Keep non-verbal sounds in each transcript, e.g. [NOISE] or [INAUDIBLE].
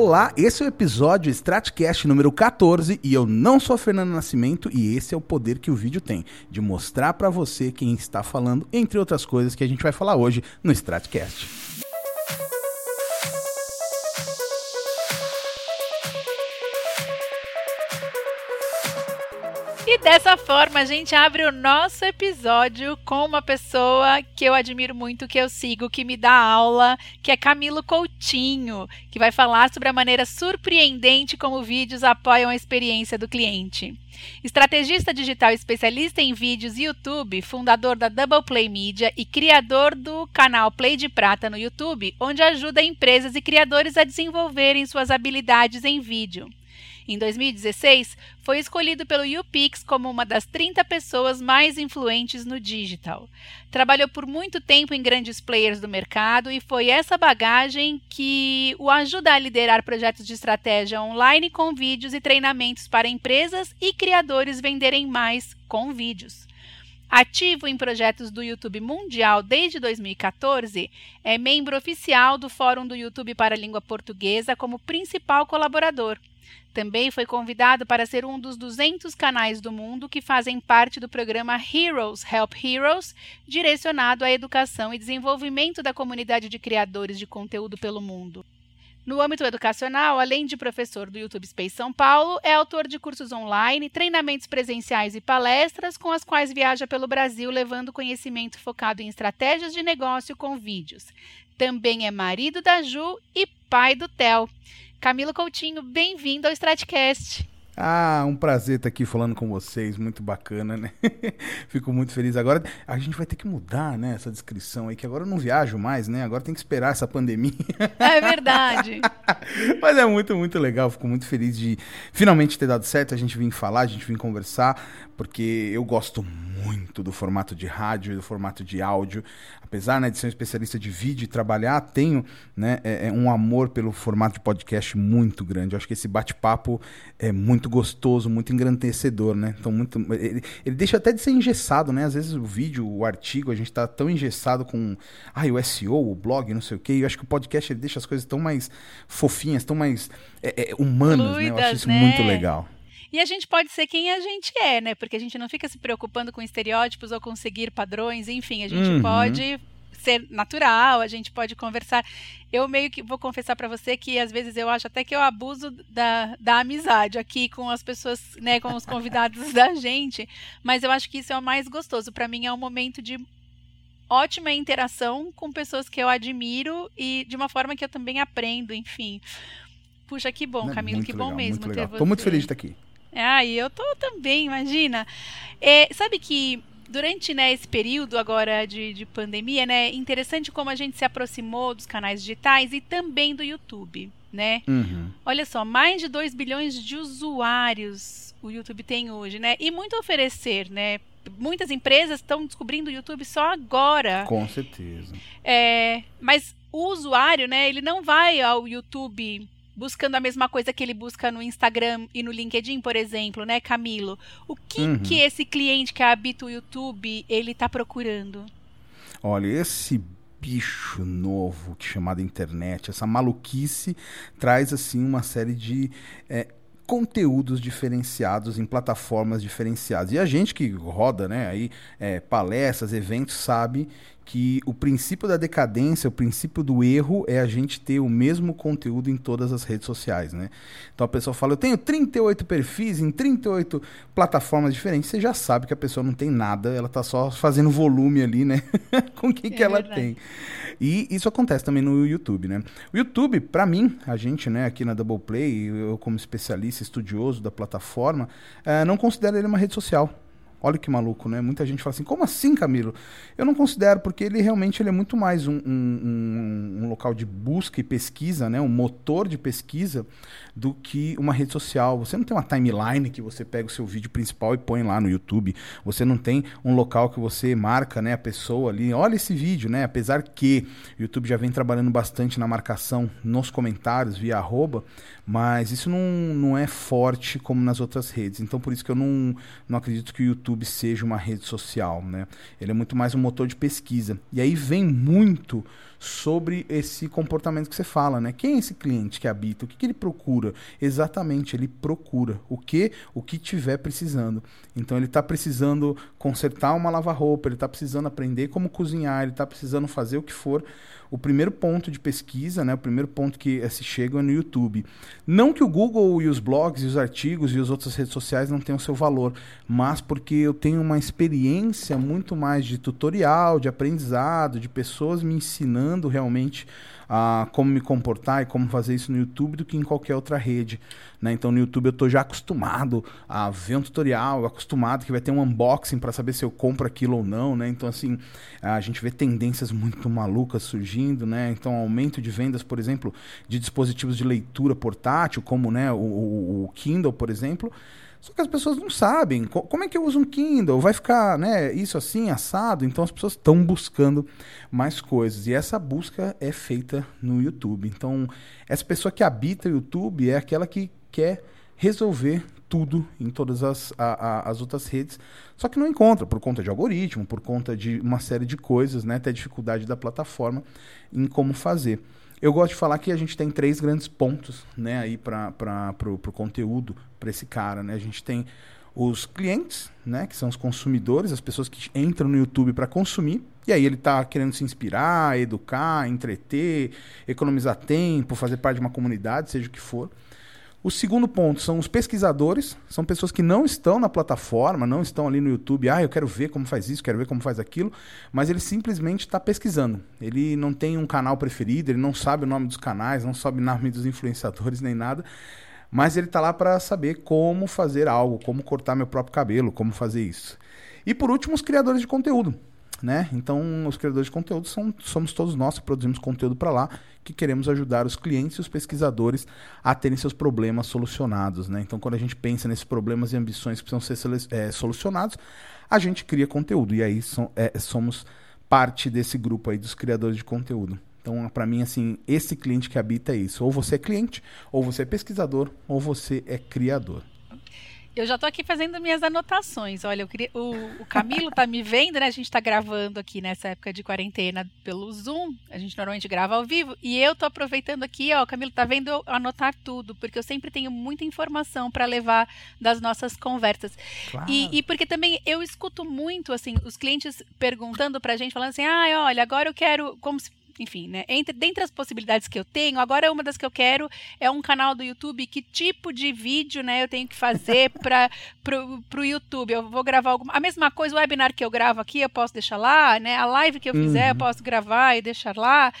Olá, esse é o episódio Stratcast número 14 e eu não sou Fernando Nascimento e esse é o poder que o vídeo tem de mostrar para você quem está falando, entre outras coisas que a gente vai falar hoje no Stratcast. E dessa forma a gente abre o nosso episódio com uma pessoa que eu admiro muito, que eu sigo, que me dá aula, que é Camilo Coutinho, que vai falar sobre a maneira surpreendente como vídeos apoiam a experiência do cliente. Estrategista digital especialista em vídeos YouTube, fundador da Double Play Media e criador do canal Play de Prata no YouTube, onde ajuda empresas e criadores a desenvolverem suas habilidades em vídeo. Em 2016, foi escolhido pelo YouPix como uma das 30 pessoas mais influentes no digital. Trabalhou por muito tempo em grandes players do mercado e foi essa bagagem que o ajuda a liderar projetos de estratégia online com vídeos e treinamentos para empresas e criadores venderem mais com vídeos. Ativo em projetos do YouTube Mundial desde 2014, é membro oficial do Fórum do YouTube para a Língua Portuguesa como principal colaborador. Também foi convidado para ser um dos 200 canais do mundo que fazem parte do programa Heroes Help Heroes, direcionado à educação e desenvolvimento da comunidade de criadores de conteúdo pelo mundo. No âmbito educacional, além de professor do YouTube Space São Paulo, é autor de cursos online, treinamentos presenciais e palestras, com as quais viaja pelo Brasil levando conhecimento focado em estratégias de negócio com vídeos. Também é marido da Ju e pai do Theo. Camilo Coutinho, bem-vindo ao Stratcast. Ah, um prazer estar aqui falando com vocês, muito bacana, né? [LAUGHS] Fico muito feliz. Agora a gente vai ter que mudar, né, essa descrição aí, que agora eu não viajo mais, né? Agora tem que esperar essa pandemia. É verdade. [LAUGHS] Mas é muito, muito legal. Fico muito feliz de finalmente ter dado certo, a gente vir falar, a gente vir conversar, porque eu gosto muito do formato de rádio e do formato de áudio. Apesar né, de ser um especialista de vídeo e trabalhar, tenho né, é, é um amor pelo formato de podcast muito grande. Eu acho que esse bate-papo é muito gostoso, muito engrandecedor, né? Então, muito, ele, ele, deixa até de ser engessado, né? Às vezes o vídeo, o artigo, a gente tá tão engessado com ah, o SEO, o blog, não sei o quê. E eu acho que o podcast ele deixa as coisas tão mais fofinhas, tão mais é, é, humanas, Fluidas, né? Eu acho isso né? muito legal. E a gente pode ser quem a gente é, né? Porque a gente não fica se preocupando com estereótipos ou conseguir padrões, enfim, a gente uhum. pode ser natural, a gente pode conversar. Eu meio que vou confessar para você que às vezes eu acho até que eu abuso da, da amizade aqui com as pessoas, né, com os convidados [LAUGHS] da gente, mas eu acho que isso é o mais gostoso. Para mim é um momento de ótima interação com pessoas que eu admiro e de uma forma que eu também aprendo, enfim. Puxa, que bom, Camilo, que bom mesmo ter você. Tô muito feliz de estar aqui. Ah, e eu tô também, imagina. É, sabe que durante né, esse período agora de, de pandemia, né, interessante como a gente se aproximou dos canais digitais e também do YouTube, né? Uhum. Olha só, mais de 2 bilhões de usuários o YouTube tem hoje, né? E muito a oferecer, né? Muitas empresas estão descobrindo o YouTube só agora. Com certeza. É, mas o usuário, né, ele não vai ao YouTube buscando a mesma coisa que ele busca no Instagram e no LinkedIn, por exemplo, né, Camilo? O que uhum. que esse cliente que habita o YouTube, ele está procurando? Olha, esse bicho novo que chamado internet, essa maluquice traz assim uma série de é, conteúdos diferenciados em plataformas diferenciadas. E a gente que roda, né, aí é, palestras, eventos, sabe que o princípio da decadência, o princípio do erro é a gente ter o mesmo conteúdo em todas as redes sociais, né? Então a pessoa fala, eu tenho 38 perfis em 38 plataformas diferentes, você já sabe que a pessoa não tem nada, ela está só fazendo volume ali, né? [LAUGHS] Com o que, é que ela tem. E isso acontece também no YouTube, né? O YouTube, para mim, a gente, né, aqui na Double Play, eu como especialista, estudioso da plataforma, é, não considero ele uma rede social. Olha que maluco, né? Muita gente fala assim, como assim, Camilo? Eu não considero, porque ele realmente ele é muito mais um, um, um, local de busca e pesquisa, né? um motor de pesquisa, do que uma rede social. Você não tem uma timeline que você pega o seu vídeo principal e põe lá no YouTube. Você não tem um local que você marca né, a pessoa ali. Olha esse vídeo, né? Apesar que o YouTube já vem trabalhando bastante na marcação nos comentários, via arroba, mas isso não, não é forte como nas outras redes. Então, por isso que eu não, não acredito que o YouTube seja uma rede social, né? Ele é muito mais um motor de pesquisa. E aí vem muito sobre esse comportamento que você fala, né? Quem é esse cliente que habita? O que, que ele procura? Exatamente, ele procura o que o que tiver precisando. Então ele está precisando consertar uma lava-roupa, ele está precisando aprender como cozinhar, ele está precisando fazer o que for o primeiro ponto de pesquisa, né, o primeiro ponto que se chega é no YouTube. Não que o Google e os blogs e os artigos e as outras redes sociais não tenham seu valor, mas porque eu tenho uma experiência muito mais de tutorial, de aprendizado, de pessoas me ensinando realmente como me comportar e como fazer isso no YouTube do que em qualquer outra rede. Né? Então no YouTube eu estou já acostumado a ver um tutorial, acostumado que vai ter um unboxing para saber se eu compro aquilo ou não. Né? Então assim, a gente vê tendências muito malucas surgindo. Né? Então aumento de vendas, por exemplo, de dispositivos de leitura portátil, como né, o, o Kindle, por exemplo. Só que as pessoas não sabem como é que eu uso um Kindle, vai ficar, né, isso assim, assado. Então as pessoas estão buscando mais coisas. E essa busca é feita no YouTube. Então, essa pessoa que habita o YouTube é aquela que quer resolver tudo em todas as, a, a, as outras redes, só que não encontra por conta de algoritmo, por conta de uma série de coisas, né, até dificuldade da plataforma em como fazer. Eu gosto de falar que a gente tem três grandes pontos né, aí para o conteúdo para esse cara. Né? A gente tem os clientes, né, que são os consumidores, as pessoas que entram no YouTube para consumir, e aí ele está querendo se inspirar, educar, entreter, economizar tempo, fazer parte de uma comunidade, seja o que for. O segundo ponto são os pesquisadores, são pessoas que não estão na plataforma, não estão ali no YouTube, ah, eu quero ver como faz isso, quero ver como faz aquilo, mas ele simplesmente está pesquisando. Ele não tem um canal preferido, ele não sabe o nome dos canais, não sabe o nome dos influenciadores nem nada, mas ele está lá para saber como fazer algo, como cortar meu próprio cabelo, como fazer isso. E por último, os criadores de conteúdo. Né? Então, os criadores de conteúdo são, somos todos nós que produzimos conteúdo para lá, que queremos ajudar os clientes e os pesquisadores a terem seus problemas solucionados. Né? Então, quando a gente pensa nesses problemas e ambições que precisam ser é, solucionados, a gente cria conteúdo. E aí som, é, somos parte desse grupo aí dos criadores de conteúdo. Então, para mim, assim, esse cliente que habita é isso. Ou você é cliente, ou você é pesquisador, ou você é criador. Eu já estou aqui fazendo minhas anotações. Olha, queria, o, o, Camilo tá me vendo, né? A gente está gravando aqui nessa época de quarentena pelo Zoom. A gente normalmente grava ao vivo. E eu estou aproveitando aqui, ó, o Camilo tá vendo eu anotar tudo, porque eu sempre tenho muita informação para levar das nossas conversas. Claro. E, e, porque também eu escuto muito, assim, os clientes perguntando para a gente, falando assim, ah, olha, agora eu quero, como se enfim, né? Entre, dentre as possibilidades que eu tenho, agora uma das que eu quero é um canal do YouTube. Que tipo de vídeo, né, eu tenho que fazer [LAUGHS] para pro, pro YouTube? Eu vou gravar alguma. A mesma coisa, o webinar que eu gravo aqui, eu posso deixar lá, né? A live que eu fizer, uhum. eu posso gravar e deixar lá.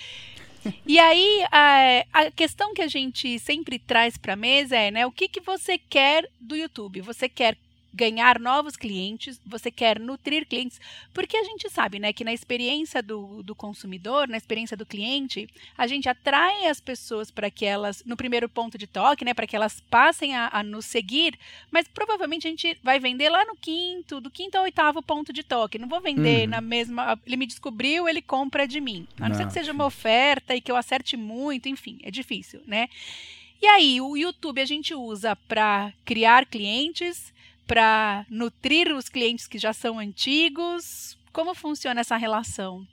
E aí, a, a, questão que a gente sempre traz para a mesa é, né, o que, que você quer do YouTube? Você quer ganhar novos clientes, você quer nutrir clientes, porque a gente sabe, né, que na experiência do, do consumidor, na experiência do cliente, a gente atrai as pessoas para que elas, no primeiro ponto de toque, né, para que elas passem a, a, nos seguir, mas provavelmente a gente vai vender lá no quinto, do quinto ao oitavo ponto de toque. Não vou vender uhum. na mesma. Ele me descobriu, ele compra de mim. A não, não ser que seja uma oferta e que eu acerte muito, enfim, é difícil, né? E aí, o YouTube a gente usa para criar clientes, para nutrir os clientes que já são antigos? Como funciona essa relação?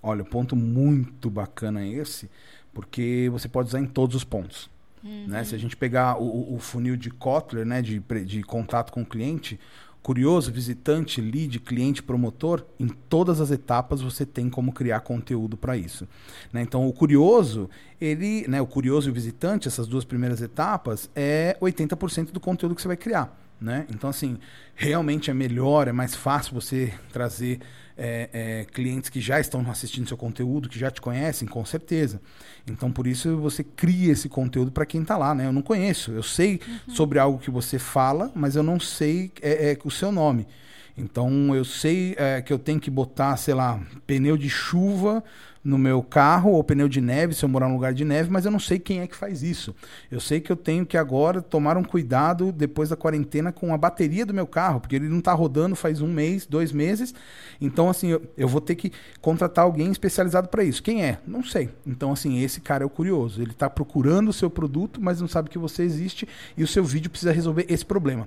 Olha, o ponto muito bacana é esse, porque você pode usar em todos os pontos. Uhum. Né? Se a gente pegar o, o, funil de Kotler, né, de, de contato com o cliente, curioso, visitante, lead, cliente, promotor, em todas as etapas você tem como criar conteúdo para isso. Né? Então, o curioso, ele, né, o curioso e o visitante, essas duas primeiras etapas, é 80% do conteúdo que você vai criar. Né? Então, assim, realmente é melhor, é mais fácil você trazer é, é, clientes que já estão assistindo seu conteúdo, que já te conhecem, com certeza. Então, por isso, você cria esse conteúdo para quem está lá. Né? Eu não conheço, eu sei uhum. sobre algo que você fala, mas eu não sei é, é o seu nome. Então, eu sei é, que eu tenho que botar, sei lá, pneu de chuva no meu carro ou pneu de neve, se eu morar num lugar de neve, mas eu não sei quem é que faz isso. Eu sei que eu tenho que agora tomar um cuidado depois da quarentena com a bateria do meu carro, porque ele não está rodando faz um mês, dois meses. Então, assim, eu, eu vou ter que contratar alguém especializado para isso. Quem é? Não sei. Então, assim, esse cara é o curioso. Ele está procurando o seu produto, mas não sabe que você existe e o seu vídeo precisa resolver esse problema.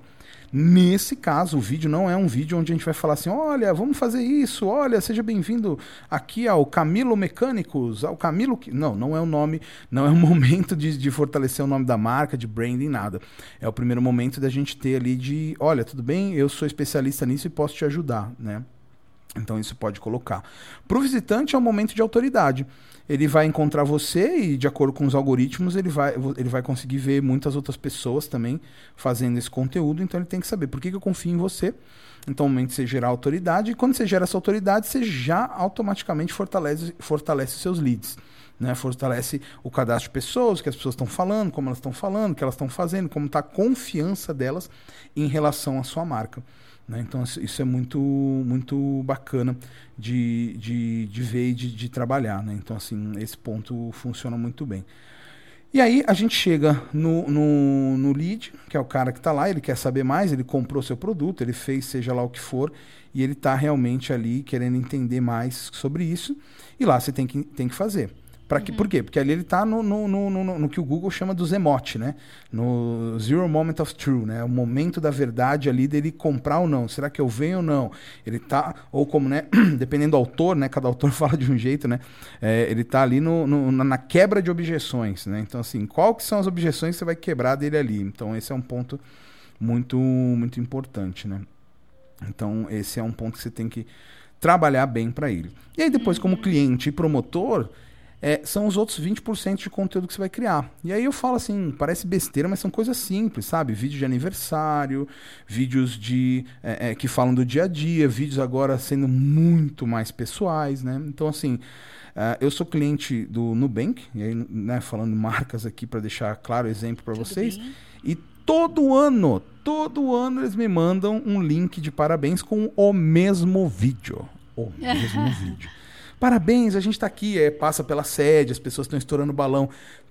Nesse caso, o vídeo não é um vídeo onde a gente vai falar assim: olha, vamos fazer isso, olha, seja bem-vindo aqui ao Camilo Mecânicos, ao Camilo. Não, não é o nome, não é o [LAUGHS] momento de, de fortalecer o nome da marca, de branding, nada. É o primeiro momento da gente ter ali de: olha, tudo bem, eu sou especialista nisso e posso te ajudar, né? Então isso pode colocar. Para o visitante é um momento de autoridade. Ele vai encontrar você e, de acordo com os algoritmos, ele vai, ele vai conseguir ver muitas outras pessoas também fazendo esse conteúdo. Então ele tem que saber por que, que eu confio em você. Então, momento você gerar autoridade, e quando você gera essa autoridade, você já automaticamente fortalece, fortalece seus leads. Né? Fortalece o cadastro de pessoas, que as pessoas estão falando, como elas estão falando, o que elas estão fazendo, como está a confiança delas em relação à sua marca. Né? Então, isso é muito, muito bacana de, de, de ver e de, de trabalhar. Né? Então, assim, esse ponto funciona muito bem. E aí a gente chega no, no, no lead, que é o cara que está lá, ele quer saber mais, ele comprou seu produto, ele fez seja lá o que for, e ele está realmente ali querendo entender mais sobre isso. E lá você tem que, tem que fazer. Pra que, uhum. Por quê? Porque ali ele está no, no, no, no, que o Google chama dos emote, né? No Zero Moment of True, né? O momento da verdade ali dele comprar ou não. Será que eu venho ou não? Ele tá, ou como, né? [CLEARS THROAT] Dependendo do autor, né? Cada autor [LAUGHS] fala de um jeito, né? É, ele está ali no, no, na quebra de objeções, né? Então, assim, qual que são as objeções que você vai quebrar dele ali? Então, esse é um ponto muito, muito importante, né? Então, esse é um ponto que você tem que trabalhar bem para ele. E aí, depois, como uhum. cliente e promotor é, são os outros 20% de conteúdo que você vai criar. E aí eu falo assim, parece besteira, mas são coisas simples, sabe? Vídeo de aniversário, vídeos de é, é, que falam do dia a dia, vídeos agora sendo muito mais pessoais, né? Então, assim, uh, eu sou cliente do Nubank, e aí, né, falando marcas aqui para deixar claro exemplo para vocês. Bem? E todo ano, todo ano eles me mandam um link de parabéns com o mesmo vídeo. O mesmo [LAUGHS] vídeo. Parabéns, a gente está aqui. É, passa pela sede, as pessoas estão estourando balão.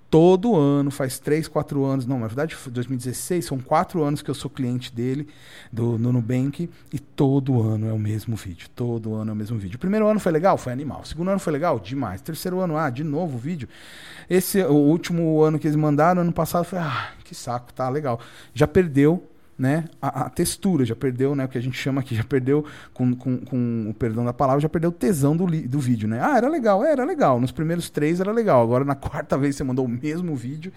Todo ano, faz 3, 4 anos, não, na verdade, 2016, são 4 anos que eu sou cliente dele, do, Nubank, e todo ano é o mesmo vídeo. Todo ano é o mesmo vídeo. O primeiro ano foi legal? Foi animal. O segundo ano foi legal? Demais. Terceiro ano, ah, de novo o vídeo. Esse, o último ano que eles mandaram, ano passado, foi, ah, que saco, tá legal. Já perdeu né, a, a, textura, já perdeu, né, o que a gente chama aqui, já perdeu, com, com, com o perdão da palavra, já perdeu o tesão do, do vídeo, né? Ah, era legal, é, era legal. Nos primeiros três era legal. Agora, na [LAUGHS] quarta vez você mandou o mesmo vídeo,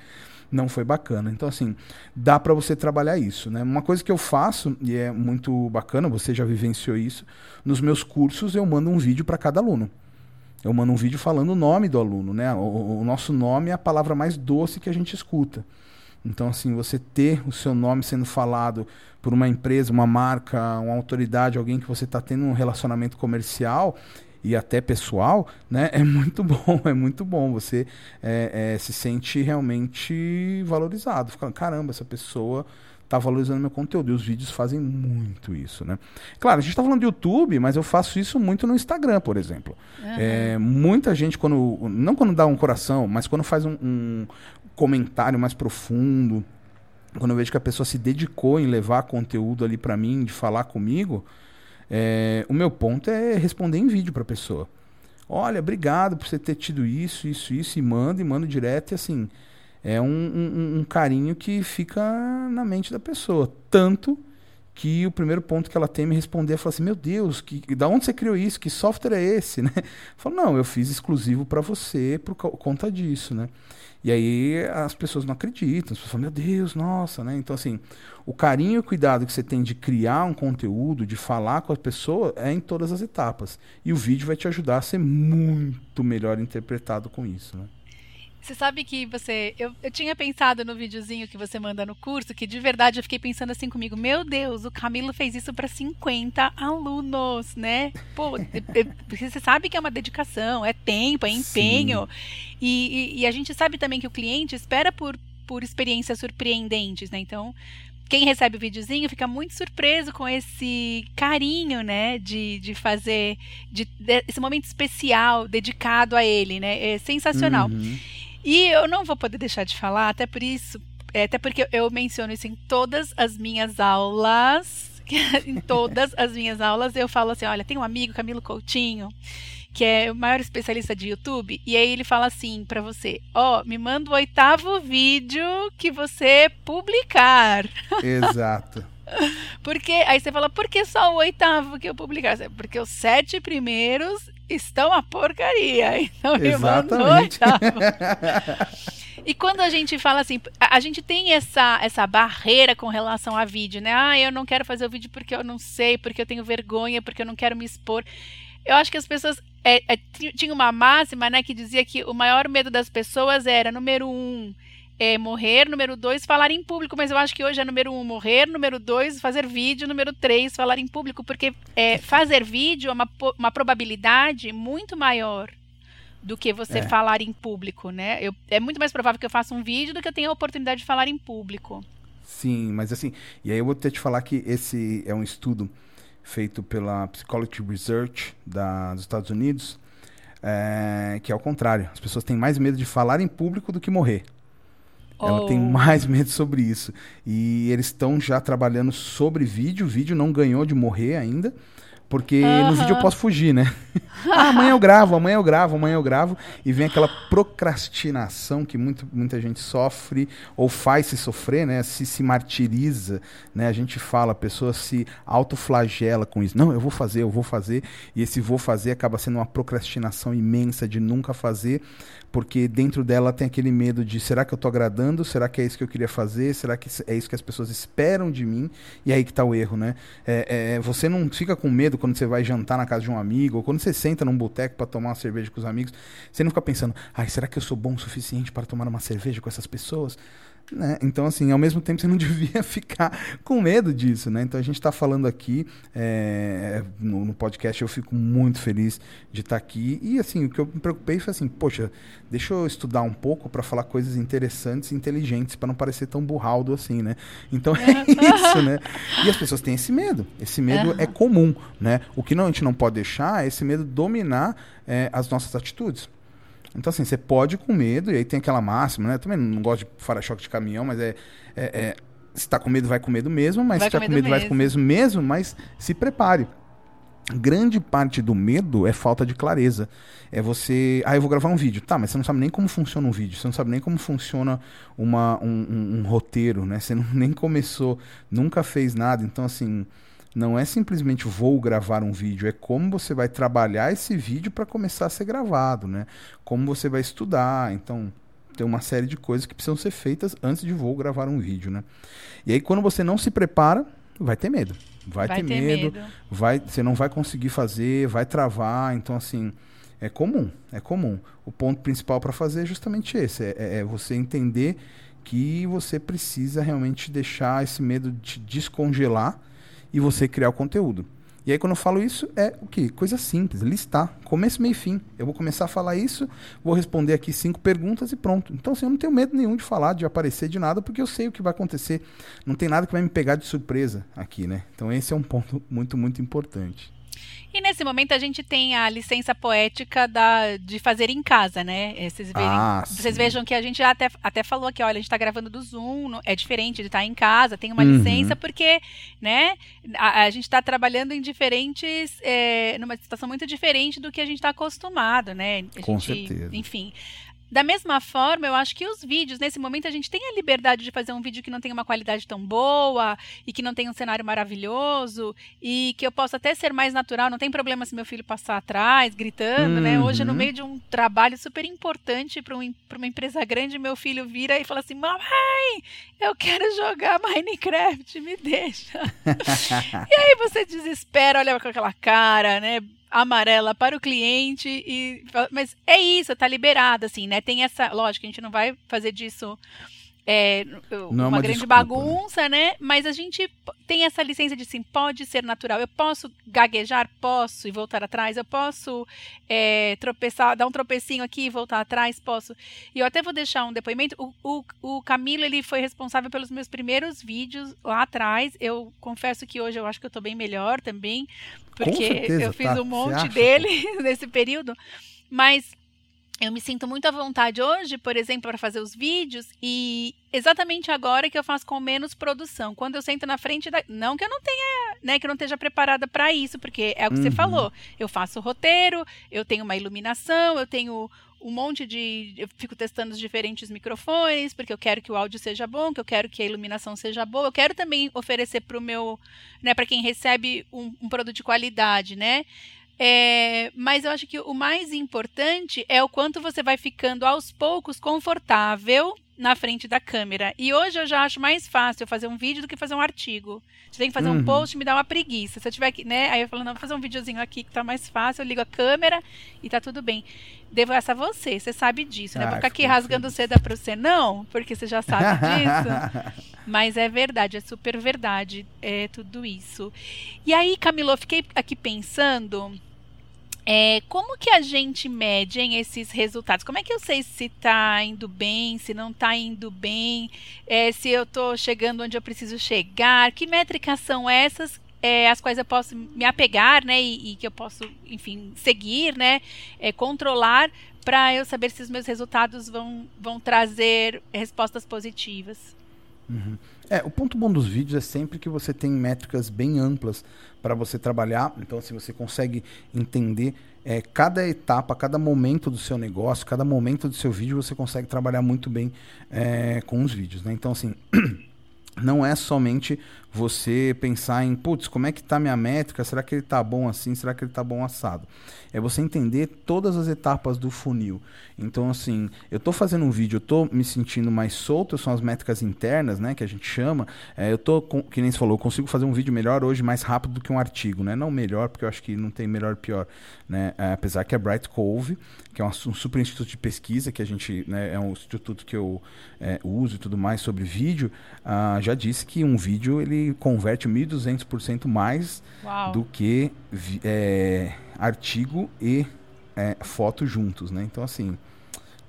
não foi bacana. Então, assim, dá para você trabalhar isso, né? Uma coisa que eu faço, e é muito bacana, você já vivenciou isso, nos meus cursos eu mando um vídeo para cada aluno. Eu mando um vídeo falando o nome do aluno, né? O, o nosso nome é a palavra mais doce que a gente escuta. Então, assim, você ter o seu nome sendo falado por uma empresa, uma marca, uma autoridade, alguém que você está tendo um relacionamento comercial e até pessoal, né, [LAUGHS] é muito bom, é muito bom. Você é, é, se sente realmente valorizado. Fica, caramba, essa pessoa tá valorizando meu conteúdo. E os vídeos fazem muito isso, né? Claro, a gente está falando de YouTube, mas eu faço isso muito no Instagram, por exemplo. Uhum. É, muita gente, quando. Não quando dá um coração, mas quando faz um, um comentário mais profundo, quando eu vejo que a pessoa se dedicou em levar conteúdo ali para mim, de falar comigo, é, o meu ponto é responder em vídeo para a pessoa. Olha, obrigado por você ter tido isso, isso, isso, e manda, e manda direto, e assim, é um, um, um, carinho que fica na mente da pessoa. Tanto que o primeiro ponto que ela tem é me responder é falar assim: Meu Deus, que, da onde você criou isso? Que software é esse? [LAUGHS] Né? Eu falo: Não, eu fiz exclusivo para você por conta disso. Né? E aí as pessoas não acreditam, as pessoas falam: Meu Deus, nossa. Né? Então, assim, o carinho e o cuidado que você tem de criar um conteúdo, de falar com a pessoa, é em todas as etapas. E o vídeo vai te ajudar a ser muito melhor interpretado com isso. Né? Você sabe que você. Eu, eu tinha pensado no videozinho que você manda no curso, que de verdade eu fiquei pensando assim comigo: Meu Deus, o Camilo fez isso para 50 alunos, né? Pô, você sabe que é uma dedicação, é tempo, é empenho. E, e, e, a gente sabe também que o cliente espera por, por experiências surpreendentes, né? Então. Quem recebe o videozinho fica muito surpreso com esse carinho, né, de, de fazer de, de, esse momento especial dedicado a ele, né? É sensacional. Uhum. E eu não vou poder deixar de falar, até por isso, é, até porque eu menciono isso em todas as minhas aulas. [LAUGHS] em todas as minhas aulas eu falo assim: olha, tem um amigo, Camilo Coutinho, que é o maior especialista de YouTube, e aí ele fala assim para você: ó, oh, me manda o oitavo vídeo que você publicar. Exato. [LAUGHS] Porque aí você fala, por que só o oitavo que eu publicar? Porque os sete primeiros estão a porcaria. Então Exatamente. E quando a gente fala assim, a, gente tem essa, essa barreira com relação a vídeo, né? Ah, eu não quero fazer o vídeo porque eu não sei, porque eu tenho vergonha, porque eu não quero me expor. Eu acho que as pessoas. É, é, tinha uma máxima, né, que dizia que o maior medo das pessoas era, número um, é, morrer, número dois, falar em público, mas eu acho que hoje é número um, morrer, número dois, fazer vídeo, número três, falar em público, porque é, fazer vídeo é uma, uma probabilidade muito maior do que você é. falar em público, né? Eu, é muito mais provável que eu faça um vídeo do que eu tenha a oportunidade de falar em público. Sim, mas assim, e aí eu vou ter te falar que esse é um estudo feito pela Psychology Research da, dos Estados Unidos, é, que é o contrário. As pessoas têm mais medo de falar em público do que morrer. Ela tem oh. mais [LAUGHS] medo sobre isso. E eles estão já trabalhando sobre vídeo. O vídeo não ganhou de morrer ainda. Porque no vídeo eu posso fugir, né? ah, amanhã eu gravo, amanhã eu gravo, amanhã eu gravo. E vem aquela procrastinação que muito, muita gente sofre ou faz se sofrer, né? Se se martiriza, né? A gente fala, a pessoa se autoflagela com isso. Não, eu vou fazer, eu vou fazer. E esse vou fazer acaba sendo uma procrastinação imensa de nunca fazer porque dentro dela tem aquele medo de será que eu estou agradando? Será que é isso que eu queria fazer? Será que é isso que as pessoas esperam de mim? E aí que está o erro, né? É, é, você não fica com medo quando você vai jantar na casa de um amigo, ou quando você senta num boteco para tomar uma cerveja com os amigos, você não fica pensando, ai, será que eu sou bom o suficiente para tomar uma cerveja com essas pessoas? Né? Então, assim, ao mesmo tempo você não [LAUGHS] devia ficar com medo disso, né? Então a gente está falando aqui é, no, no, podcast, eu fico muito feliz de estar tá aqui. E assim, o que eu me preocupei foi assim, poxa, deixa eu estudar um pouco para falar coisas interessantes e inteligentes, para não parecer tão burraldo assim, né? Então é [LAUGHS] isso, né? E as pessoas têm esse medo. Esse medo uhum. é comum, né? O que não, a gente não pode deixar é esse medo dominar é, as nossas atitudes. Então, assim, você pode ir com medo, e aí tem aquela máxima, né? Eu também não gosto de para-choque de caminhão, mas é, é, é, Se tá com medo, vai com medo mesmo, mas vai se tá com medo, mesmo. vai com medo mesmo, mas se prepare. Grande parte do medo é falta de clareza. É você. Ah, eu vou gravar um vídeo. Tá, mas você não sabe nem como funciona um vídeo. Você não sabe nem como funciona uma, um, um, um roteiro, né? Você não, [LAUGHS] nem começou, nunca fez nada. Então, assim não é simplesmente vou gravar um vídeo, é como você vai trabalhar esse vídeo para começar a ser gravado, né? Como você vai estudar, então tem uma série de coisas que precisam ser feitas antes de vou gravar um vídeo, né? E aí quando você não se prepara, vai ter medo. Vai, vai ter, ter medo, medo, vai, você não vai conseguir fazer, vai travar, então assim, é comum, é comum. O ponto principal para fazer é justamente esse, é, é, é você entender que você precisa realmente deixar esse medo de descongelar e você criar o conteúdo. E aí, quando eu falo isso, é o quê? Coisa simples, listar. Começo, meio e fim. Eu vou começar a falar isso, vou responder aqui cinco perguntas e pronto. Então, assim, eu não tenho medo nenhum de falar, de aparecer, de nada, porque eu sei o que vai acontecer. Não tem nada que vai me pegar de surpresa aqui, né? Então, esse é um ponto muito, muito importante. E nesse momento a gente tem a licença poética da, de fazer em casa, né? Vocês, verem, ah, vocês vejam que a gente já até, até falou aqui, olha, a gente está gravando do Zoom, é diferente de estar tá em casa, tem uma uhum. licença, porque, né, a, a gente está trabalhando em diferentes, é, numa situação muito diferente do que a gente está acostumado, né? A Com gente, certeza. Enfim. Da mesma forma, eu acho que os vídeos, nesse momento, a gente tem a liberdade de fazer um vídeo que não tenha uma qualidade tão boa e que não tenha um cenário maravilhoso e que eu possa até ser mais natural. Não tem problema se meu filho passar atrás, gritando, uhum. né? Hoje, no uhum. meio de um trabalho super importante para um, uma empresa grande, meu filho vira e fala assim: Mamãe, eu quero jogar Minecraft, me deixa. [LAUGHS] e aí você desespera, olha com aquela cara, né? Amarela para o cliente e mas é isso, tá liberado assim, né? Tem essa, lógico, a gente não vai fazer disso é, uma, é uma, grande desculpa, né? bagunça, né? né? Mas a gente tem essa licença de sim, pode ser natural. Eu posso gaguejar, posso e voltar atrás. Eu posso é, tropeçar, dar um tropecinho aqui e voltar atrás, posso. E eu até vou deixar um depoimento. O, o, o Camilo ele foi responsável pelos meus primeiros vídeos lá atrás. Eu confesso que hoje eu acho que eu tô bem melhor também, porque certeza, eu fiz tá. um monte dele [LAUGHS] nesse período. Mas eu me sinto muito à vontade hoje, por exemplo, para fazer os vídeos e exatamente agora que eu faço com menos produção. Quando eu sento na frente da, não que eu não tenha, né, que eu não esteja preparada para isso, porque é o que uhum. você falou. Eu faço o roteiro, eu tenho uma iluminação, eu tenho um monte de. Eu fico testando os diferentes microfones, porque eu quero que o áudio seja bom, que eu quero que a iluminação seja boa. Eu quero também oferecer para o meu. Né, para quem recebe um, um produto de qualidade, né? É, mas eu acho que o mais importante é o quanto você vai ficando aos poucos confortável na frente da câmera. E hoje eu já acho mais fácil fazer um vídeo do que fazer um artigo. Você tem que fazer uhum. um post me dá uma preguiça. Se eu tiver que, né? Aí eu falo, não, vou fazer um videozinho aqui que tá mais fácil, eu ligo a câmera e tá tudo bem. Devo essa a você, você sabe disso, né? Ah, vou ficar aqui rasgando seda para você, não, porque você já sabe disso. [LAUGHS] Mas é verdade, é super verdade, é tudo isso. E aí, Camilo, eu fiquei aqui pensando é, como que a gente mede hein, esses resultados? Como é que eu sei se está indo bem, se não está indo bem, é, se eu estou chegando onde eu preciso chegar? Que métricas são essas é, as quais eu posso me apegar, né, e, e que eu posso, enfim, seguir, né, é, controlar para eu saber se os meus resultados vão, vão trazer respostas positivas. Uhum. É, o ponto bom dos vídeos é sempre que você tem métricas bem amplas para você trabalhar. Então, se assim, você consegue entender é, cada etapa, cada momento do seu negócio, cada momento do seu vídeo, você consegue trabalhar muito bem é, com os vídeos. Né? Então, assim. [CLEARS THROAT] não é somente você pensar em, putz, como é que está minha métrica? Será que ele está bom assim? Será que ele está bom assado? É você entender todas as etapas do funil. Então, assim, eu estou fazendo um vídeo, eu estou me sentindo mais solto, são as métricas internas, né, que a gente chama. É, eu estou, que nem você falou, eu consigo fazer um vídeo melhor hoje, mais rápido do que um artigo, né? Não melhor, porque eu acho que não tem melhor pior, né? É, apesar que a Bright Cove, que é um, um, super instituto de pesquisa, que a gente, né, é um instituto que eu é, uso e tudo mais sobre vídeo, uh, já disse que um vídeo, ele converte 1.200% mais Uau. do que é, artigo e é, foto juntos, né? Então, assim,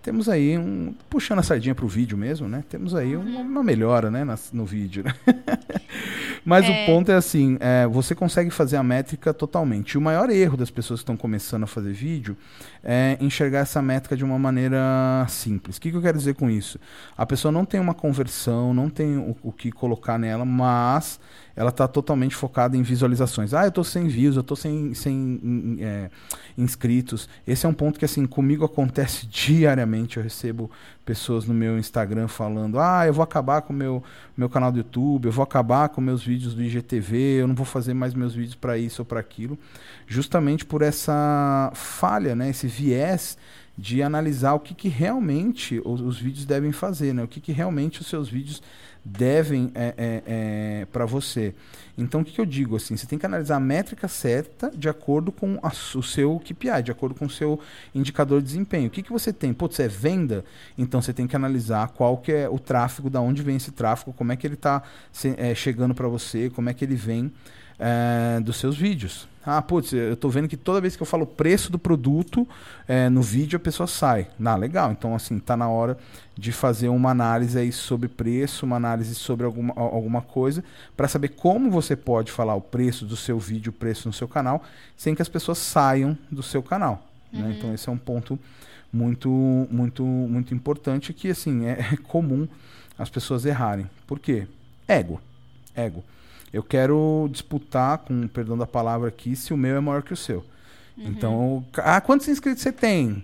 temos aí um. Puxando a sardinha para o vídeo mesmo, né? Temos aí uhum. uma melhora né, no vídeo. Né? [LAUGHS] Mas é... o ponto é assim: é, você consegue fazer a métrica totalmente. O maior erro das pessoas que estão começando a fazer vídeo é enxergar essa métrica de uma maneira simples. O que, que eu quero dizer com isso? A pessoa não tem uma conversão, não tem o, o que colocar nela, mas ela está totalmente focada em visualizações. Ah, eu estou sem views, eu estou sem, sem é, inscritos. Esse é um ponto que assim comigo acontece [LAUGHS] diariamente. Eu recebo pessoas no meu Instagram falando: ah, eu vou acabar com o meu, meu canal do YouTube, eu vou acabar com meus vídeos do IGTV, eu não vou fazer mais meus vídeos para isso ou para aquilo. Justamente por essa falha, né, esse viés de analisar o que, que realmente os, os vídeos devem fazer, né? o que, que realmente os seus vídeos devem é, é, é, para você. Então, o que, que, eu digo? assim Você tem que analisar a métrica certa de acordo com a, o seu KPI, de acordo com o seu indicador de desempenho. O que, que você tem? Putz, é venda? Então, você tem que analisar qual que é o tráfego, da onde vem esse tráfego, como é que ele está é, chegando para você, como é que ele vem é, dos seus vídeos. Ah, putz, eu estou vendo que toda vez que eu falo preço do produto é, no vídeo a pessoa sai. Ah, legal. Então, assim, está na hora de fazer uma análise aí sobre preço, uma análise sobre alguma, alguma coisa, para saber como você pode falar o preço do seu vídeo, o preço no seu canal, sem que as pessoas saiam do seu canal. Né? Uhum. Né? Então, esse é um ponto muito, muito, muito importante que, assim, é, é comum as pessoas errarem. Por quê? Ego. Ego eu quero disputar, com perdão da palavra aqui, se o meu é maior que o seu. Uhum. Então, ah, quantos inscritos você tem?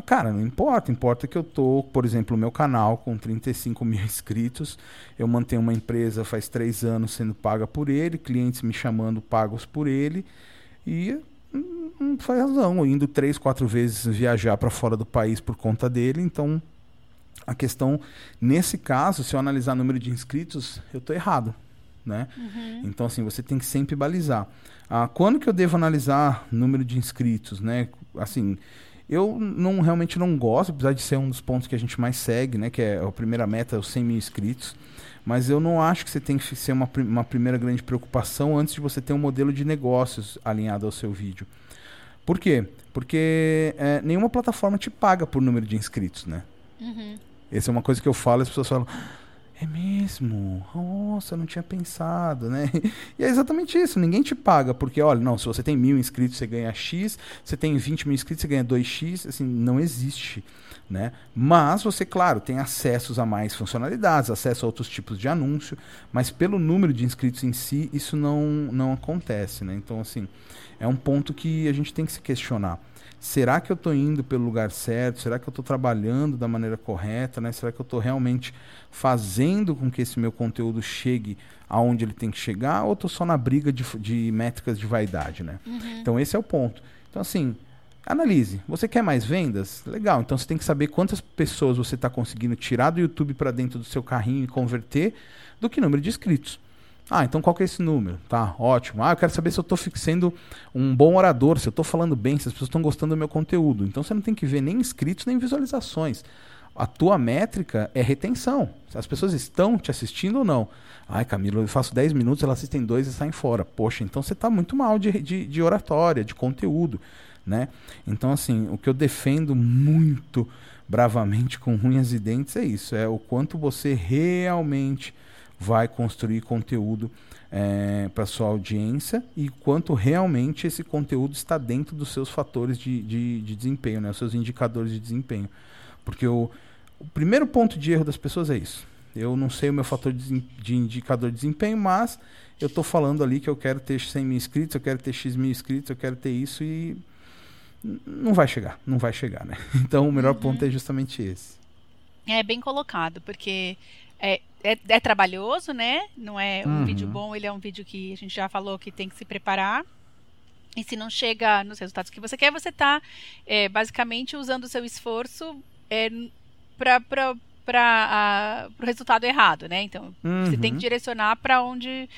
cara, não importa, importa que eu tô, por exemplo, o meu canal com 35 [LAUGHS] mil inscritos, eu mantenho uma empresa faz três anos sendo paga por ele, clientes me chamando pagos por ele, e não faz razão, indo três, quatro vezes viajar para fora do país por conta dele, então a questão, nesse caso, se eu analisar o número de inscritos, eu estou errado né? Uhum. Então, assim, você tem que sempre balizar. Ah, quando que eu devo analisar número de inscritos, né? Assim, eu não realmente não gosto, apesar de ser um dos pontos que a gente mais segue, né? Que é a primeira meta, os 100 mil inscritos. Mas eu não acho que você tem que ser uma, uma primeira grande preocupação antes de você ter um modelo de negócios alinhado ao seu vídeo. Por quê? Porque é, nenhuma plataforma te paga por número de inscritos, né? Uhum. Essa é uma coisa que eu falo e as pessoas falam É mesmo? Nossa, eu não tinha pensado, né? [LAUGHS] E é exatamente isso, ninguém te paga, porque, olha, não, se você tem mil inscritos, você ganha X, você tem 20 mil inscritos, você ganha 2X, assim, não existe, né? Mas você, claro, tem acessos a mais funcionalidades, acesso a outros tipos de anúncio, mas pelo número de inscritos em si, isso não, não acontece, né? Então, assim, é um ponto que a gente tem que se questionar será que eu estou indo pelo lugar certo? Será que eu estou trabalhando da maneira correta? Né? Será que eu estou realmente fazendo com que esse meu conteúdo chegue aonde ele tem que chegar? Ou estou só na briga de, de métricas de vaidade? Né? Uhum. Então, esse é o ponto. Então, assim, analise. Você quer mais vendas? Legal. Então, você tem que saber quantas pessoas você está conseguindo tirar do YouTube para dentro do seu carrinho e converter do que número de inscritos. Ah, então qual que é esse número? Tá, ótimo. Ah, eu quero saber se eu estou fixando um bom orador, se eu estou falando bem, se as pessoas estão gostando do meu conteúdo. Então você não tem que ver nem inscritos nem visualizações. A tua métrica é retenção. As pessoas estão te assistindo ou não. Ai, Camilo, eu faço 10 minutos, elas assistem dois e saem fora. Poxa, então você está muito mal de, de, de oratória, de conteúdo. Né? Então, assim, o que eu defendo muito bravamente com unhas e dentes é isso: é o quanto você realmente vai construir conteúdo é, para sua audiência e quanto realmente esse conteúdo está dentro dos seus fatores de, de, de desempenho, né, os seus indicadores de desempenho. Porque o, o, primeiro ponto de erro das pessoas é isso. Eu não sei o meu fator de, de indicador de desempenho, mas eu estou falando ali que eu quero ter 100 mil inscritos, eu quero ter X mil inscritos, eu quero ter isso e não vai chegar, não vai chegar, né? [LAUGHS] Então o melhor uhum. ponto é justamente esse. É bem colocado, porque é, é, é, trabalhoso, né? Não é um uhum. vídeo bom, ele é um vídeo que a gente já falou que tem que se preparar. E se não chega nos resultados que você quer, você está é, basicamente usando o seu esforço é, para o resultado errado, né? Então, uhum. você tem que uhum. direcionar para onde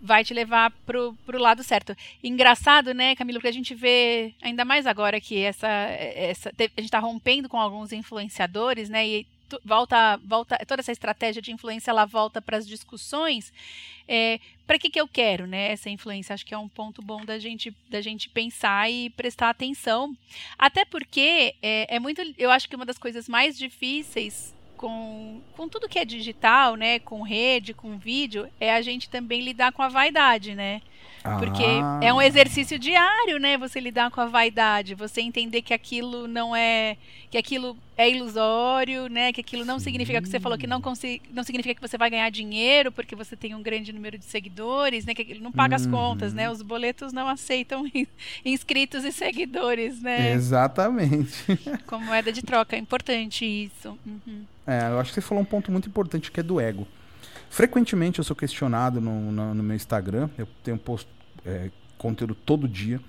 vai te levar pro, pro lado certo. Engraçado, né, Camilo, porque a gente vê, ainda mais agora que essa, essa a gente está rompendo com alguns influenciadores, né, e volta, volta toda essa estratégia de influência ela volta para as discussões. É, para que, que eu quero, né? Essa influência acho que é um ponto bom da gente da gente pensar e prestar atenção. Até porque é, é muito, eu acho que uma das coisas mais difíceis com, com tudo que é digital, né, com rede, com vídeo, é a gente também lidar com a vaidade, né? Porque ah. é um exercício diário, né? Você lidar com a vaidade, você entender que aquilo não é, que aquilo é ilusório, né? Que aquilo não Sim. significa que você falou que não, não significa que você vai ganhar dinheiro porque você tem um grande número de seguidores, né? Que ele não paga uhum. as contas, né? Os boletos não aceitam [LAUGHS] inscritos e seguidores, né? Exatamente. [LAUGHS] Como moeda de troca, é importante isso. Uhum. É, eu acho que você falou um ponto muito importante que é do ego. Frequentemente eu sou questionado no, no, no meu Instagram, eu tenho posto é, conteúdo todo dia.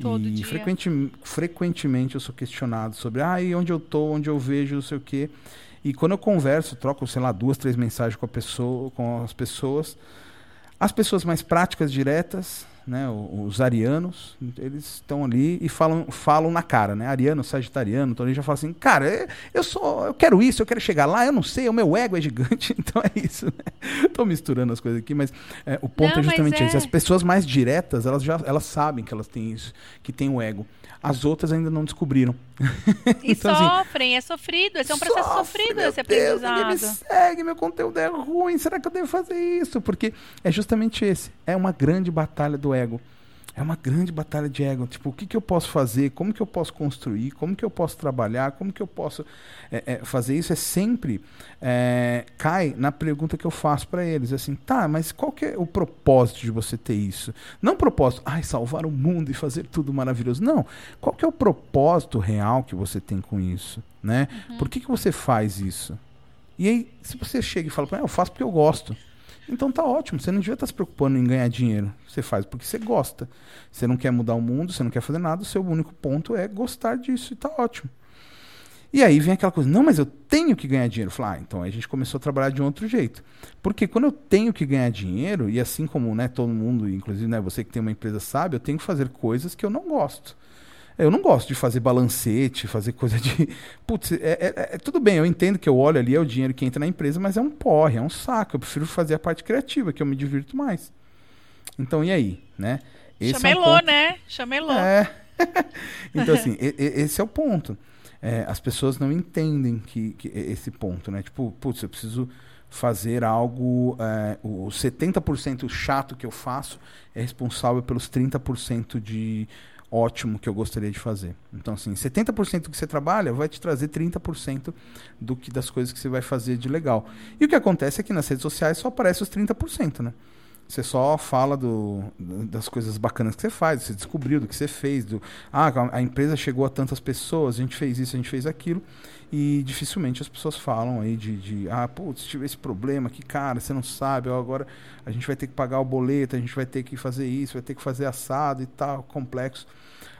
Todo e dia. Frequente, frequentemente eu sou questionado sobre ah, e onde eu tô, onde eu vejo, não sei o quê. E quando eu converso, troco, sei lá, duas, três mensagens com a pessoa, com as pessoas, as pessoas mais práticas, diretas, né, os arianos, eles estão ali e falam, falam na cara, né? Ariano, sagitariano, então ele já fala assim, cara, eu sou, eu quero isso, eu quero chegar lá, eu não sei, o meu ego é gigante, [LAUGHS] então é isso, né? Tô misturando as coisas aqui, mas é, o ponto não, é justamente é... esse. As pessoas mais diretas, elas já elas sabem que elas têm isso, que tem o ego. As outras ainda não descobriram. [LAUGHS] E então, assim, sofrem, assim, é sofrido, esse é um processo sofre, sofrido esse aprendizado. Deus, me segue, meu conteúdo é ruim, será que eu devo fazer isso? Porque é justamente esse, é uma grande batalha do ego. É uma grande batalha de ego. Tipo, o que, que eu posso fazer? Como que eu posso construir? Como que eu posso trabalhar? Como que eu posso é, é, fazer isso? É sempre é, cai na pergunta que eu faço para eles. Assim, tá, mas qual que é o propósito de você ter isso? Não propósito, ai, salvar o mundo e fazer tudo maravilhoso. Não. Qual que é o propósito real que você tem com isso? Né? Uhum. Por que, que você faz isso? E aí, se você chega e fala, ah, eu faço porque eu gosto. Então tá ótimo, você não devia estar se preocupando em ganhar dinheiro. Você faz porque você gosta. Você não quer mudar o mundo, você não quer fazer nada, o seu único ponto é gostar disso e tá ótimo. E aí vem aquela coisa, não, mas eu tenho que ganhar dinheiro. Falar, ah, então a gente começou a trabalhar de um outro jeito. Porque quando eu tenho que ganhar dinheiro, e assim como né, todo mundo, inclusive né, você que tem uma empresa sabe, eu tenho que fazer coisas que eu não gosto. Eu não gosto de fazer balancete, fazer coisa de. [LAUGHS] Putz, é, é, é, tudo bem, eu entendo que eu olho ali, é o dinheiro que entra na empresa, mas é um porre, é um saco. Eu prefiro fazer a parte criativa, que eu me divirto mais. Então, e aí? Né? Esse Chamelou, é um ponto... né? Chamelou. É. [LAUGHS] então, assim, esse é o ponto. É, as pessoas não entendem que, que esse ponto, né? Tipo, putz, eu preciso fazer algo. É, o 70% chato que eu faço é responsável pelos 30% de ótimo que eu gostaria de fazer. Então, assim, 70% do que você trabalha vai te trazer 30% do que, das coisas que você vai fazer de legal. E o que acontece é que nas redes sociais só aparece os 30%, né? Você só fala do, das coisas bacanas que você faz, você descobriu do que você fez, do ah, a empresa chegou a tantas pessoas, a gente fez isso, a gente fez aquilo, e dificilmente as pessoas falam aí de, de ah, putz, tive esse problema aqui, cara, você não sabe, agora a gente vai ter que pagar o boleto, a gente vai ter que fazer isso, vai ter que fazer assado e tal, complexo.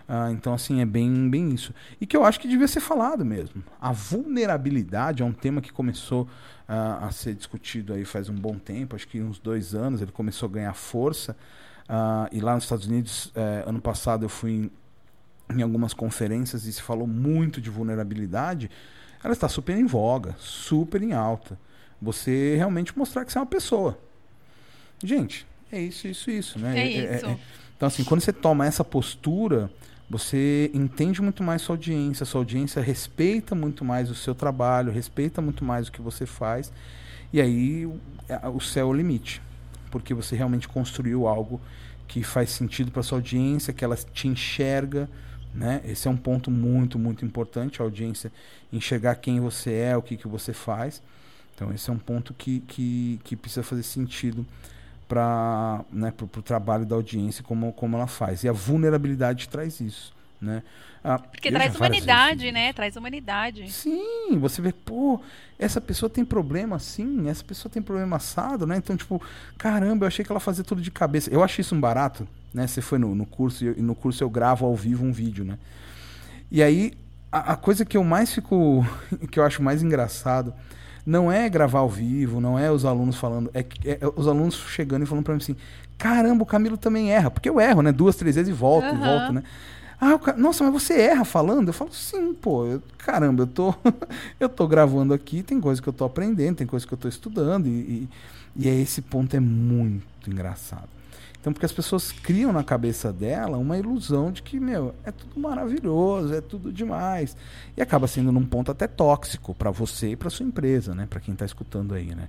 Ah, então, assim, é bem, bem isso. E que eu acho que devia ser falado mesmo. A vulnerabilidade é um tema que começou uh, a ser discutido aí faz um bom tempo, acho que uns dois anos ele começou a ganhar força. Uh, e lá nos Estados Unidos, uh, ano passado, eu fui em, em, algumas conferências e se falou muito de vulnerabilidade. Ela está super em voga, super em alta. Você realmente mostrar que você é uma pessoa. Gente, é isso, isso, isso. Né? É, é isso. É, é, então, assim, quando você toma essa postura, você entende muito mais sua audiência, sua audiência respeita muito mais o seu trabalho, respeita muito mais o que você faz, e aí o céu é o limite, porque você realmente construiu algo que faz sentido para sua audiência, que ela te enxerga, né? Esse é um ponto muito, muito importante, a audiência enxergar quem você é, o que, que você faz. Então esse é um ponto que, que, que precisa fazer sentido para né, o trabalho da audiência, como, como ela faz. E a vulnerabilidade traz isso. Né? Ah, Porque traz humanidade, vezes, né? Traz humanidade. Sim, você vê, pô, essa pessoa tem problema assim, essa pessoa tem problema assado, né? Então, tipo, caramba, eu achei que ela fazia tudo de cabeça. Eu achei isso um barato, né? Você foi no, no curso e no curso eu gravo ao vivo um vídeo, né? E aí, a, a coisa que eu mais fico, [LAUGHS] que eu acho mais engraçado, não é gravar ao vivo, não é os alunos falando, é, é, os alunos chegando e falando para mim assim: caramba, o Camilo também erra, porque eu erro, né? Duas, três vezes e volto, uhum. e volto, né? Ah, nossa, mas você erra falando? Eu falo, sim, pô, eu, caramba, eu tô, [LAUGHS] eu tô gravando aqui, tem coisa que eu tô aprendendo, tem coisa que eu tô estudando, e, e, e é esse ponto é muito engraçado. Então, porque as pessoas criam na cabeça dela uma ilusão de que, meu, é tudo maravilhoso, é tudo demais. E acaba sendo num ponto até tóxico para você e para sua empresa, né? Para quem está escutando aí, né?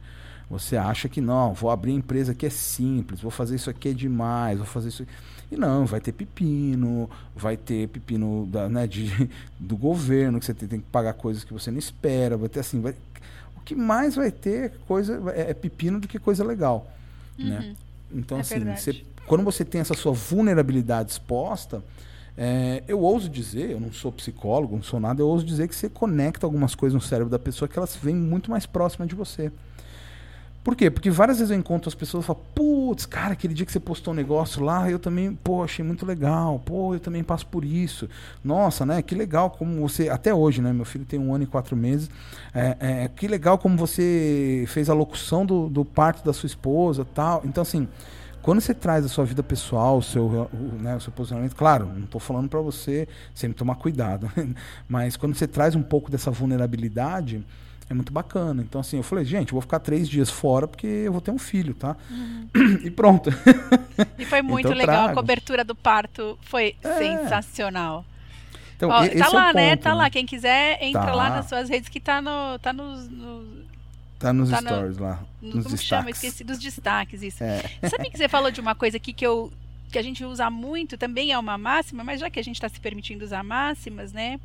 Você acha que não, vou abrir empresa que é simples, vou fazer isso aqui é demais, vou fazer isso. E não, vai ter pepino, vai ter pepino da, né, de, [LAUGHS] do governo, que você tem, tem, que pagar coisas que você não espera, vai ter assim, vai, o que mais vai ter coisa é, é pepino do que coisa legal, né? uhum. né? Então, é assim, você, quando você tem essa sua vulnerabilidade exposta, é, eu ouso dizer, eu não sou psicólogo, não sou nada, eu ouso dizer que você conecta algumas coisas no cérebro da pessoa que elas vêm muito mais próximas de você. Por quê? Porque várias vezes eu encontro as pessoas e falo, putz, cara, aquele dia que você postou um negócio lá, eu também, pô, achei muito legal, pô, eu também passo por isso. Nossa, né? Que legal como você, até hoje, né? Meu filho tem um ano e quatro meses. É, é, que legal como você fez a locução do, do parto da sua esposa tal. Então, assim, quando você traz a sua vida pessoal, o seu, o, né, o seu posicionamento, claro, não estou falando para você sempre tomar cuidado, [LAUGHS] mas quando você traz um pouco dessa vulnerabilidade, é muito bacana. Então, assim, eu falei, gente, eu vou ficar três dias fora porque eu vou ter um filho, tá? Uhum. [CLEARS THROAT] E pronto. [LAUGHS] E foi muito então, legal. Trago. A cobertura do parto foi é. sensacional. Então, Ó, tá lá, é né? Ponto, tá né? lá. Quem quiser, entra tá. lá nas suas redes que tá no. Tá nos, no Tá nos tá stories no, lá. Nos como destaques. chama? Esqueci dos destaques, isso. É. Sabe que você falou de uma coisa aqui que eu que a gente usa muito, também é uma máxima, mas já que a gente está se permitindo usar máximas, né?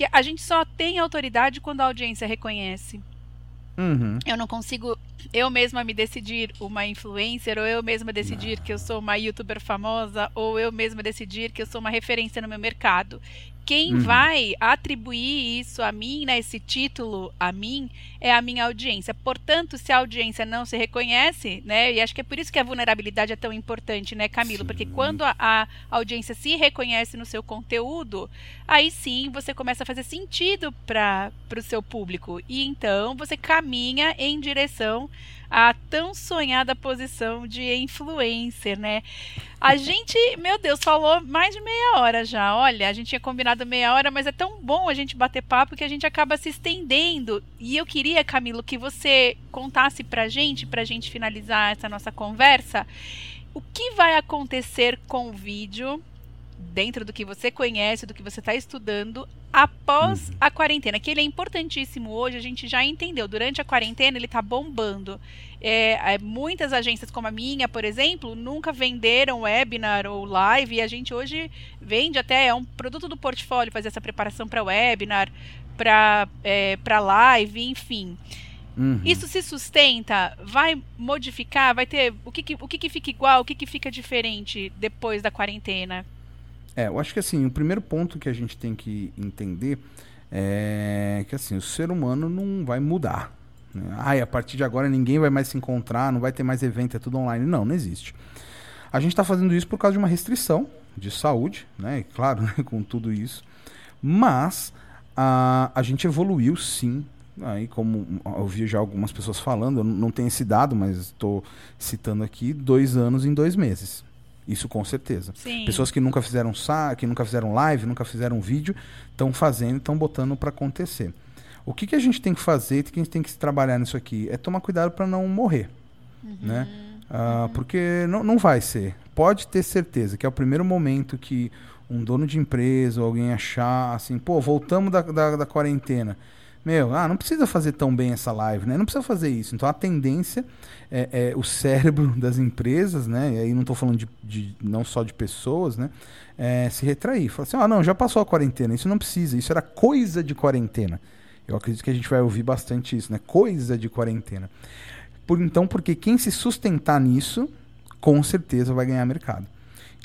Que a gente só tem autoridade quando a audiência reconhece. Uhum. Eu não consigo eu mesma me decidir uma influencer, ou eu mesma decidir não. que eu sou uma youtuber famosa, ou eu mesma decidir que eu sou uma referência no meu mercado. Quem uhum. vai atribuir isso a mim, né, esse título a mim, é a minha audiência. Portanto, se a audiência não se reconhece, né, e acho que é por isso que a vulnerabilidade é tão importante, né, Camilo? Sim. Porque quando a, a, audiência se reconhece no seu conteúdo, aí sim você começa a fazer sentido para o seu público. E então você caminha em direção a tão sonhada posição de influencer, né? A gente, meu Deus, falou mais de meia hora já. Olha, a gente tinha combinado meia hora, mas é tão bom a gente bater papo que a gente acaba se estendendo. E eu queria, Camilo, que você contasse pra gente, pra gente finalizar essa nossa conversa, o que vai acontecer com o vídeo dentro do que você conhece, do que você está estudando após uhum. a quarentena, que ele é importantíssimo hoje, a gente já entendeu. Durante a quarentena ele está bombando. É, é, muitas agências como a minha, por exemplo, nunca venderam webinar ou live e a gente hoje vende até, é um produto do portfólio fazer essa preparação para webinar, para é, live, enfim. Uhum. Isso se sustenta? Vai modificar? Vai ter. O que, que o que, que fica igual? O que, que fica diferente depois da quarentena? É, eu acho que assim, o primeiro ponto que a gente tem que entender é que assim, o ser humano não vai mudar. Né? Ai, a partir de agora ninguém vai mais se encontrar, não vai ter mais evento, é tudo online. Não, não existe. A gente está fazendo isso por causa de uma restrição de saúde, né? Claro, [LAUGHS] né? com tudo isso. Mas a, a gente evoluiu sim. Aí, como eu vi já algumas pessoas falando, eu não tenho esse dado, mas estou citando aqui, dois anos em dois meses. Isso com certeza. Sim. Pessoas que nunca fizeram sa que nunca fizeram live, nunca fizeram vídeo, estão fazendo, estão botando para acontecer. O que, que a gente tem que fazer, que a gente tem que trabalhar nisso aqui, é tomar cuidado para não morrer, uhum. né? Ah, uhum. Porque não, não vai ser. Pode ter certeza que é o primeiro momento que um dono de empresa ou alguém achar assim, pô, voltamos da, da, da quarentena meu, ah, não precisa fazer tão bem essa live, né? Não precisa fazer isso. Então a tendência é, é o cérebro [LAUGHS] das empresas, né? E aí não estou falando de, de, não só de pessoas, né? É, se retrair. Falar assim, ah, não, já passou a quarentena, isso não precisa, isso era coisa de quarentena. Eu acredito que a gente vai ouvir bastante isso, né? Coisa de quarentena. Por então, porque quem se sustentar nisso, com certeza vai ganhar mercado.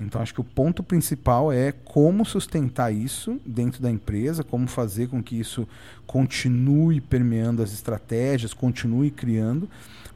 Então, acho que o ponto principal é como sustentar isso dentro da empresa, como fazer com que isso continue permeando as estratégias, continue criando,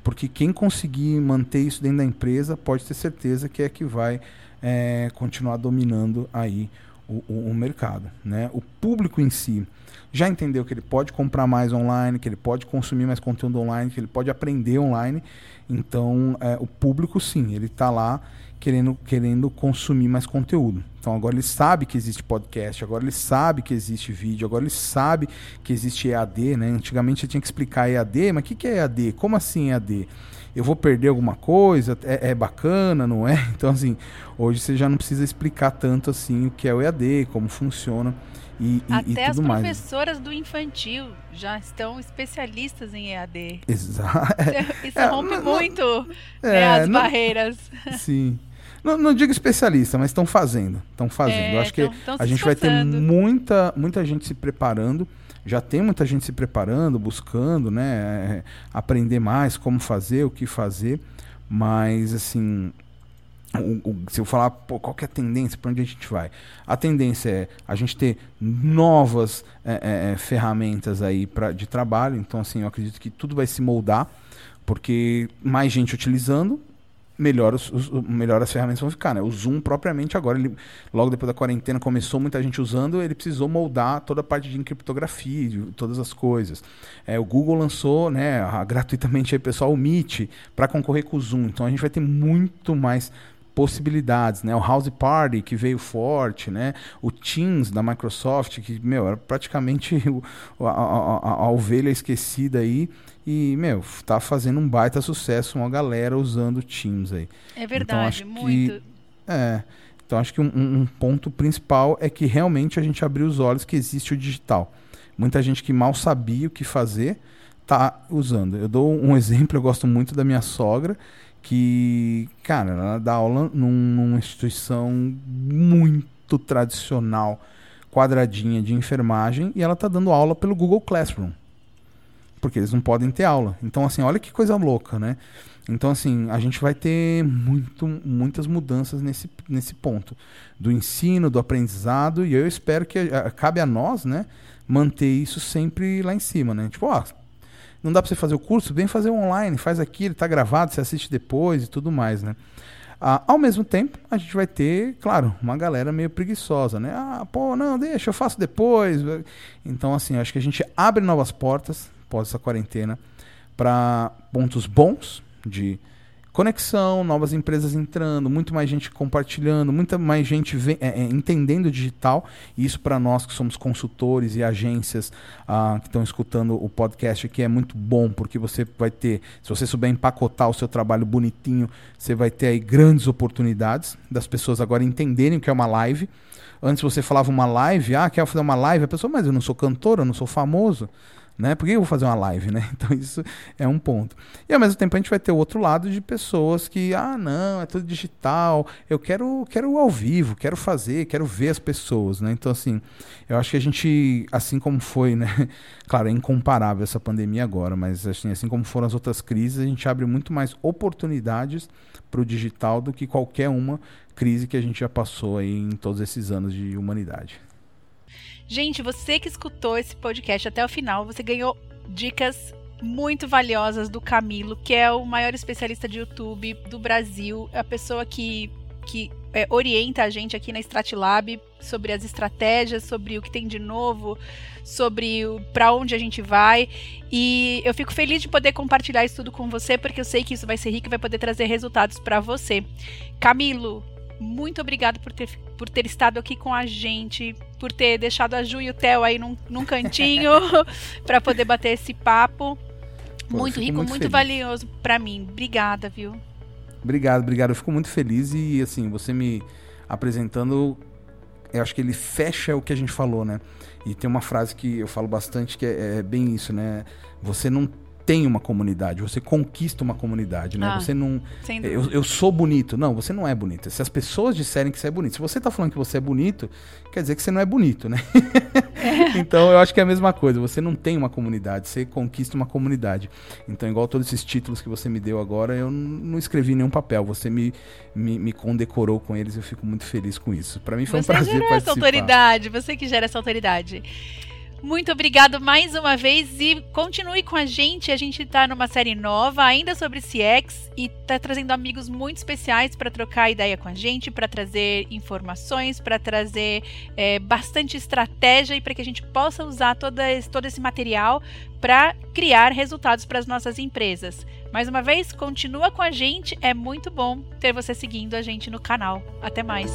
porque quem conseguir manter isso dentro da empresa pode ter certeza que é que vai é, continuar dominando aí o, o, o mercado. Né? O público em si já entendeu que ele pode comprar mais online, que ele pode consumir mais conteúdo online, que ele pode aprender online. Então, é, o público, sim, ele está lá querendo, querendo consumir mais conteúdo. Então agora ele sabe que existe podcast, agora ele sabe que existe vídeo, agora ele sabe que existe EAD, né? Antigamente você tinha que explicar EAD, mas o que, que é EAD? Como assim EAD? Eu vou perder alguma coisa? É, é, bacana, não é? [LAUGHS] Então assim, hoje você já não precisa explicar tanto assim o que é o EAD, como funciona. E, e, Até e as professoras mais. do infantil já estão especialistas em EAD. Exato. [LAUGHS] Isso é, rompe não, muito é, né, as não, barreiras. [LAUGHS] Sim. Não, não digo especialista, mas estão fazendo. Estão fazendo. É, acho tão, que tão a gente vai ter muita, muita gente se preparando. Já tem muita gente se preparando, buscando, né? É, aprender mais como fazer, o que fazer. Mas, assim, o, o, se eu falar pô, qual é a tendência, para onde a gente vai? A tendência é a gente ter novas é, é, é, ferramentas aí pra, de trabalho. Então, assim, eu acredito que tudo vai se moldar, porque mais gente utilizando, melhor, os, os, melhor as ferramentas vão ficar. Né? O Zoom, propriamente, agora, ele, logo depois da quarentena, começou muita gente usando, ele precisou moldar toda a parte de criptografia, de todas as coisas. É, o Google lançou né, gratuitamente aí, pessoal, o Meet para concorrer com o Zoom. Então a gente vai ter muito mais possibilidades, né? O House Party que veio forte, né? O Teams da Microsoft que meu era praticamente [LAUGHS] o, a, a, a, ovelha esquecida aí e meu tá fazendo um baita sucesso uma galera usando Teams aí. É verdade, então, acho muito. Que, é, então acho que um, um ponto principal é que realmente a gente abriu os olhos que existe o digital. Muita gente que mal sabia o que fazer tá usando. Eu dou um [LAUGHS] exemplo, eu gosto muito da minha sogra que, cara, ela dá aula num, numa instituição muito tradicional, quadradinha de enfermagem, e ela tá dando aula pelo Google Classroom. Porque eles não podem ter aula. Então, assim, olha que coisa louca, né? Então, assim, a gente vai ter muito, muitas mudanças nesse, nesse ponto. Do ensino, do aprendizado, e eu espero que a, cabe a nós, né, manter isso sempre lá em cima, né? Tipo, ó, não dá para você fazer o curso, vem fazer online, faz aqui, ele está gravado, você assiste depois e tudo mais, né? Ah, ao mesmo tempo, a gente vai ter, claro, uma galera meio preguiçosa, né? Ah, pô, não, deixa, eu faço depois. Então, assim, acho que a gente abre novas portas, após essa quarentena, para pontos bons de conexão, novas empresas entrando, muito mais gente compartilhando, muita mais gente é, é, entendendo o digital. E isso para nós que somos consultores e agências ah, que estão escutando o podcast aqui é muito bom, porque você vai ter, se você souber empacotar o seu trabalho bonitinho, você vai ter aí grandes oportunidades das pessoas agora entenderem o que é uma live. Antes você falava uma live, ah, quer fazer uma live? A pessoa, mas eu não sou cantor, eu não sou famoso né? Por que eu vou fazer uma live, né? [LAUGHS] Então isso é um ponto. E ao mesmo tempo a gente vai ter o outro lado de pessoas que, ah, não, é tudo digital, eu quero, quero ao vivo, quero fazer, quero ver as pessoas, né? Então assim, eu acho que a gente, assim como foi, né? [LAUGHS] Claro, é incomparável essa pandemia agora, mas assim, assim como foram as outras crises, a gente abre muito mais oportunidades para o digital do que qualquer uma crise que a gente já passou aí em todos esses anos de humanidade. Gente, você que escutou esse podcast até o final, você ganhou dicas muito valiosas do Camilo, que é o maior especialista de YouTube do Brasil, a pessoa que, que é, orienta a gente aqui na Stratlab sobre as estratégias, sobre o que tem de novo, sobre para onde a gente vai. E eu fico feliz de poder compartilhar isso tudo com você, porque eu sei que isso vai ser rico e vai poder trazer resultados para você. Camilo, muito obrigado por ter, por ter estado aqui com a gente, por ter deixado a Ju e o Theo aí num, num cantinho [LAUGHS] para poder bater esse papo. Pô, muito rico, muito, muito valioso para mim. Obrigada, viu? Obrigado, obrigado. Eu fico muito feliz e assim, você me apresentando, eu acho que ele fecha o que a gente falou, né? E tem uma frase que eu falo bastante que é, é bem isso, né? Você não tem uma comunidade, você conquista uma comunidade, né? Ah, você não. Eu, eu, sou bonito. Não, você não é bonito. Se as pessoas disserem que você é bonito, se você está falando que você é bonito, quer dizer que você não é bonito, né? É. [LAUGHS] então eu acho que é a mesma coisa. Você não tem uma comunidade, você conquista uma comunidade. Então, igual todos esses títulos que você me deu agora, eu não escrevi nenhum papel. Você me, me, me condecorou com eles, eu fico muito feliz com isso. Para mim foi você um prazer participar. Essa autoridade, você que gera essa autoridade. Muito obrigado mais uma vez e continue com a gente. A gente está numa série nova, ainda sobre CX, e está trazendo amigos muito especiais para trocar ideia com a gente, para trazer informações, para trazer é, bastante estratégia e para que a gente possa usar toda esse, todo esse material para criar resultados para as nossas empresas. Mais uma vez, continua com a gente, é muito bom ter você seguindo a gente no canal. Até mais!